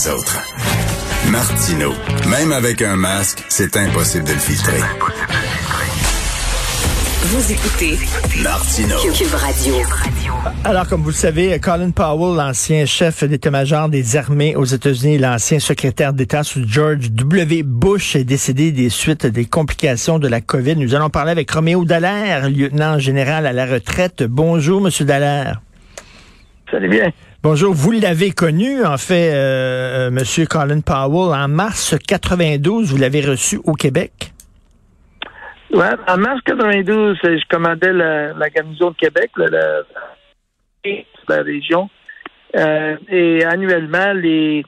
les autres. Martino, même avec un masque, c'est impossible de le filtrer. Vous écoutez Martino. Cube Radio. Alors, comme vous le savez, Colin Powell, l'ancien chef d'état-major des armées aux États-Unis, l'ancien secrétaire d'État sous George W. Bush, est décédé des suites des complications de la COVID. Nous allons parler avec Roméo Dallaire, lieutenant général à la retraite. Bonjour, Monsieur Dallaire. Salut bien? Bonjour, vous l'avez connu, en fait, euh, euh, Monsieur Colin Powell, en mars 92, vous l'avez reçu au Québec? Ouais, en mars 92, je commandais la, garnison de Québec, la, région. Euh, et annuellement, les,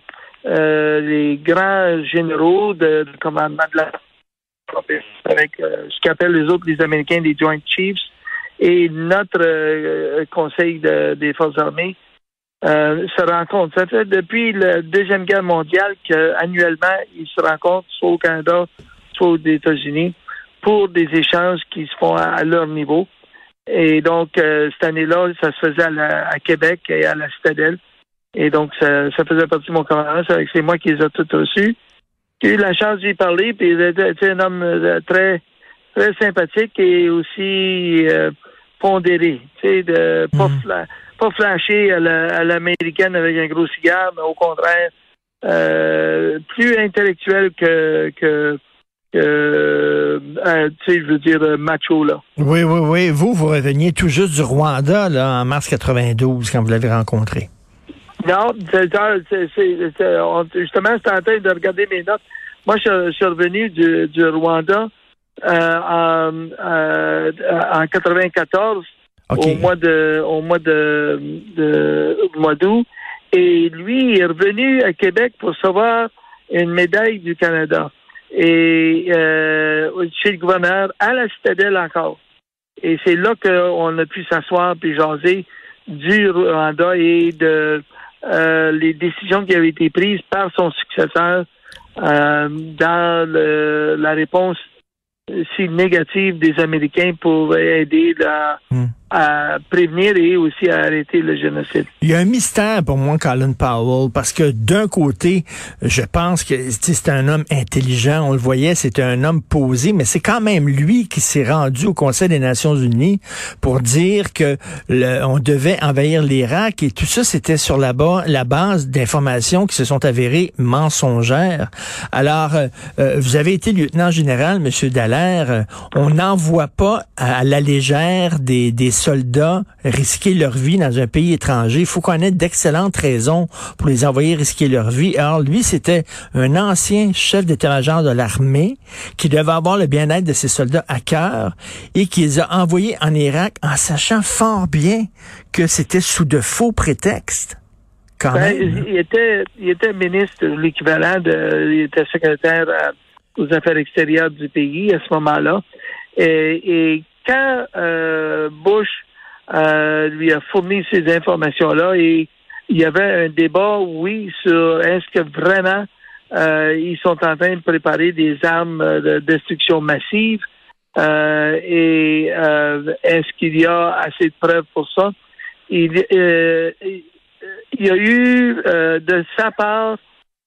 euh, les grands généraux de, de commandement de la avec ce qu'appellent les autres les Américains des Joint Chiefs et notre Conseil de, des Forces armées euh, se rencontrent. Ça fait depuis la Deuxième Guerre mondiale qu'annuellement, ils se rencontrent soit au Canada, soit aux États-Unis pour des échanges qui se font à, leur niveau. Et donc, euh, cette année-là, ça se faisait à, à, Québec et à la Citadelle. Et donc, ça, ça faisait partie de mon commandement. C'est moi qui les ai tous reçus. J'ai eu la chance d'y parler, puis il était un homme euh, très, très sympathique et aussi euh, pondéré. Tu sais, de pas, mm. fla pas flasher à l'américaine avec un gros cigare, mais au contraire, euh, plus intellectuel que, que euh, euh, tu sais, je veux dire, macho, là. Oui, oui, oui. Vous, vous reveniez tout juste du Rwanda, là, en mars 92, quand vous l'avez rencontré. Non, c'est, justement, j'étais en train de regarder mes notes. Moi, je, suis revenu du, du Rwanda en, euh, en 94, au mois de, au mois de, de mois d'août. Et lui, est revenu à Québec pour recevoir une médaille du Canada et euh, chez le gouverneur, à la citadelle encore. Et c'est là qu'on a pu s'asseoir puis jaser du Rwanda et de euh, les décisions qui avaient été prises par son successeur euh, dans le, la réponse si négative des Américains pour aider la, hmm à prévenir et aussi à arrêter le génocide. Il y a un mystère pour moi, Colin Powell, parce que d'un côté, je pense que c'est un homme intelligent, on le voyait, c'était un homme posé, mais c'est quand même lui qui s'est rendu au Conseil des Nations Unies pour dire que on devait envahir l'Irak et tout ça, c'était sur la base d'informations qui se sont avérées mensongères. Alors, euh, euh vous avez été lieutenant général, Monsieur Dallaire, euh, on n'envoie pas à, la légère des, des soldats risquer leur vie dans un pays étranger. Il faut qu'on ait d'excellentes raisons pour les envoyer risquer leur vie. Alors lui, c'était un ancien chef d'état-major de l'armée qui devait avoir le bien-être de ses soldats à cœur et qui les a envoyés en Irak en sachant fort bien que c'était sous de faux prétextes. Quand ben, Il était, il était ministre, l'équivalent de, il était secrétaire aux affaires extérieures du pays à ce moment-là. Et, et quand euh, Bush euh, lui a fourni ces informations-là et il y avait un débat, oui, sur est-ce que vraiment euh, ils sont en train de préparer des armes de destruction massive et est-ce qu'il y a assez de preuves pour ça? Il, il y a eu de sa part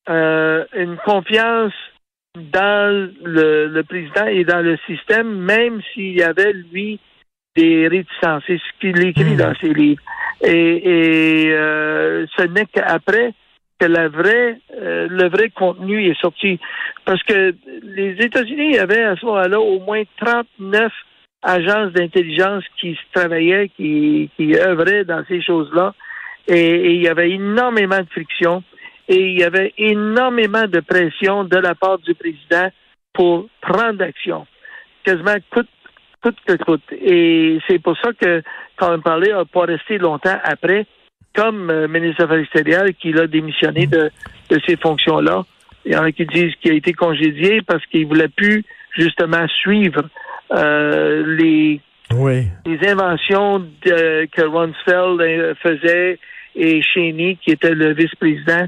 une confiance dans le, le, président et dans le système, même s'il y avait, lui, des réticences. C'est ce qu'il écrit hmm. dans ses livres. Et, et euh, ce n'est qu'après que la vraie, euh, le vrai contenu est sorti. Parce que les États-Unis avaient à ce moment-là au moins 39 agences d'intelligence qui travaillaient, qui, qui œuvraient dans ces choses-là. Et, et, il y avait énormément de friction et il y avait énormément de pression de la part du président pour prendre action, quasiment coûte, coûte que coûte. Et c'est pour ça que, quand on parlait, n'a pas resté longtemps après, comme euh, ministre des Affaires extérieures, qu'il a démissionné de, de ces fonctions-là. Il y en a qui disent qu'il a été congédié parce qu'il voulait plus justement suivre euh, les, oui. les inventions de, que Rumsfeld euh, faisait et Cheney, qui était le vice-président,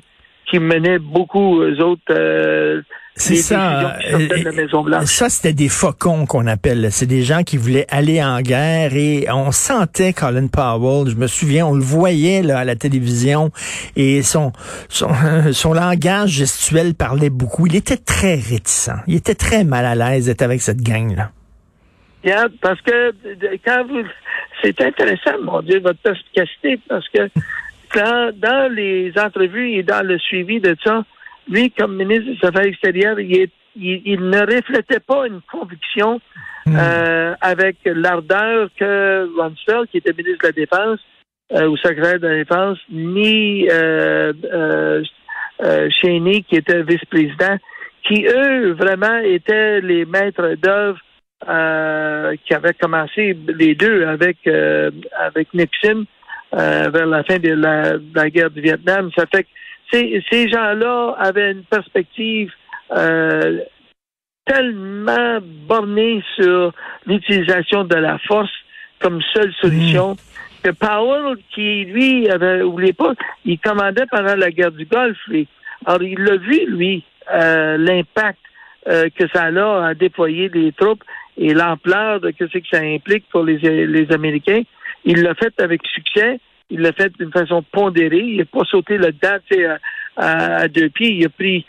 qui menaient beaucoup, eux autres, euh, C'est ça. de Maison Blanche. Ça, c'était des faucons qu'on appelle. C'est des gens qui voulaient aller en guerre et on sentait Colin Powell. Je me souviens, on le voyait là à la télévision et son son, son langage gestuel parlait beaucoup. Il était très réticent. Il était très mal à l'aise d'être avec cette gang là. Yeah, parce que quand vous, c'est intéressant, mon Dieu, votre perspicacité, parce que quand, dans les entrevues et dans le suivi de ça, lui, comme ministre des Affaires extérieures, il, il, ne reflétait pas une conviction hmm. euh, avec l'ardeur que Rumsfeld, qui était ministre de la Défense, euh, ou secrétaire de la Défense, ni euh, euh, Cheney, qui était vice-président, qui, eux, vraiment étaient les maîtres d'œuvre qui avaient commencé les deux avec, avec Nixon vers la fin de la, de la, guerre du Vietnam. Ça fait que ces, ces gens-là avaient une perspective euh, tellement bornée sur l'utilisation de la force comme seule solution mm. que Powell, qui lui avait oublié pas, il commandait pendant la guerre du Golfe. Lui. Alors il l'a vu lui euh, l'impact euh, que ça a à déployer des troupes et l'ampleur de ce que ça implique pour les, les Américains. Il l'a fait avec succès. Il l'a fait d'une façon pondérée. Il n'a pas sauté le dedans à, à, deux pieds. Il a pris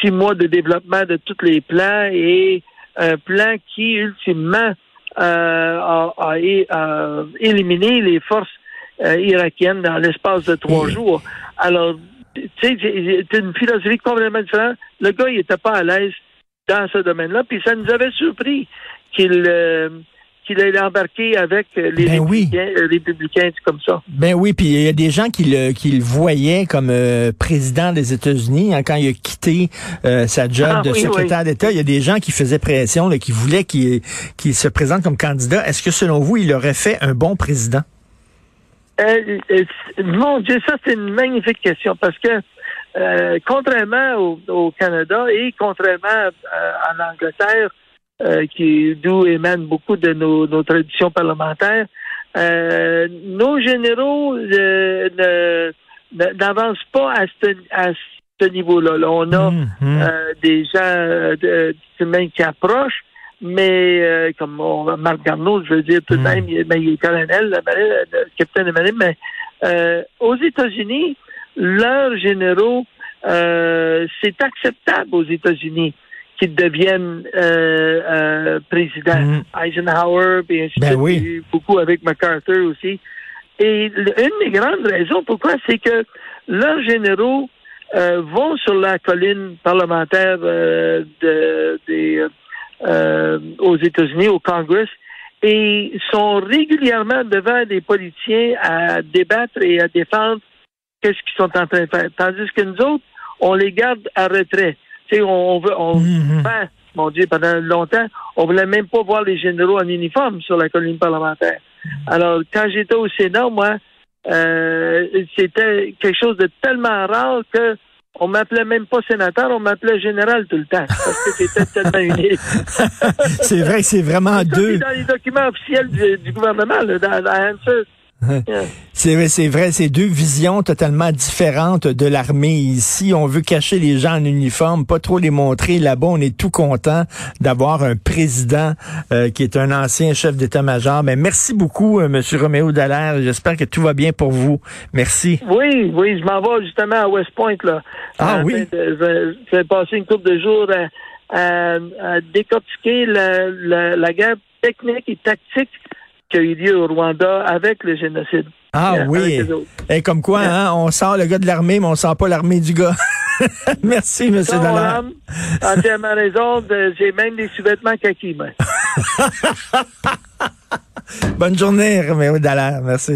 six mois de développement de tous les plans et un plan qui, ultimement, euh, a, éliminé les forces euh, irakiennes dans l'espace de trois jours. Alors, tu sais, c'est une philosophie complètement différente. Le gars, il n'était pas à l'aise dans ce domaine-là, puis ça nous avait surpris qu'il... Euh, qu'il allait embarquer avec les, ben républicains, oui. Euh, républicains, comme ça. Ben oui, puis il y a des gens qui le, qui le voyaient comme euh, président des États-Unis hein, quand il a quitté euh, sa job ah de secrétaire d'État. Il y a des gens qui faisaient pression, là, qui voulaient qu'il se présente comme candidat. Est-ce que selon vous, il aurait fait un bon président? mon Dieu, ça c'est une magnifique question parce que contrairement au, au, Canada et contrairement à l'Angleterre, euh, qui d'où émanent beaucoup de nos, nos traditions parlementaires. Euh, nos généraux euh, n'avancent pas à ce, à ce niveau-là. Là, on a. Euh, des gens de, qui approchent, mais comme on, Marc Garneau, je veux dire tout de mmh. même, il, mais il est colonel, le, capitaine de marine, mais aux États-Unis, leurs généraux, c'est acceptable aux États-Unis qu'il devienne euh, euh, président. Mm. Eisenhower, bien sûr, ben beaucoup avec MacArthur aussi. Et une des grandes raisons pourquoi, c'est que leurs généraux euh, vont sur la colline parlementaire euh, de, des, euh, aux États-Unis, au Congrès, et sont régulièrement devant des politiciens à débattre et à défendre qu'est-ce qu'ils sont en train de faire. Tandis que nous autres, on les garde à retrait on veut, on, mhm. mon Dieu, pendant longtemps, on voulait même pas voir les généraux en uniforme sur la colline parlementaire. Alors, quand j'étais au Sénat, moi, euh, c'était quelque chose de tellement rare que on m'appelait même pas sénateur, on m'appelait général tout le temps parce que c'était tellement unique. c'est vrai que c'est vraiment deux. dans les documents officiels du, gouvernement, là, dans, dans C'est c'est vrai, c'est deux visions totalement différentes de l'armée. Ici, on veut cacher les gens en uniforme, pas trop les montrer. Là-bas, on est tout content d'avoir un président euh, qui est un ancien chef d'état-major. Mais merci beaucoup, euh, Monsieur Roméo Dallaire. J'espère que tout va bien pour vous. Merci. Oui, oui, je m'en vais justement à West Point là. Ah oui. je, vais passer une couple de jours à, décortiquer la, la guerre technique et tactique qui a eu lieu au Rwanda avec le génocide. Ah euh, oui. Et comme quoi, hein, on sent le gars de l'armée, mais on sent pas l'armée du gars. Merci, M. Dallaire. Entièrement raison. J'ai même des sous-vêtements kaki. Bonne journée, Roméo Dallaire. Merci.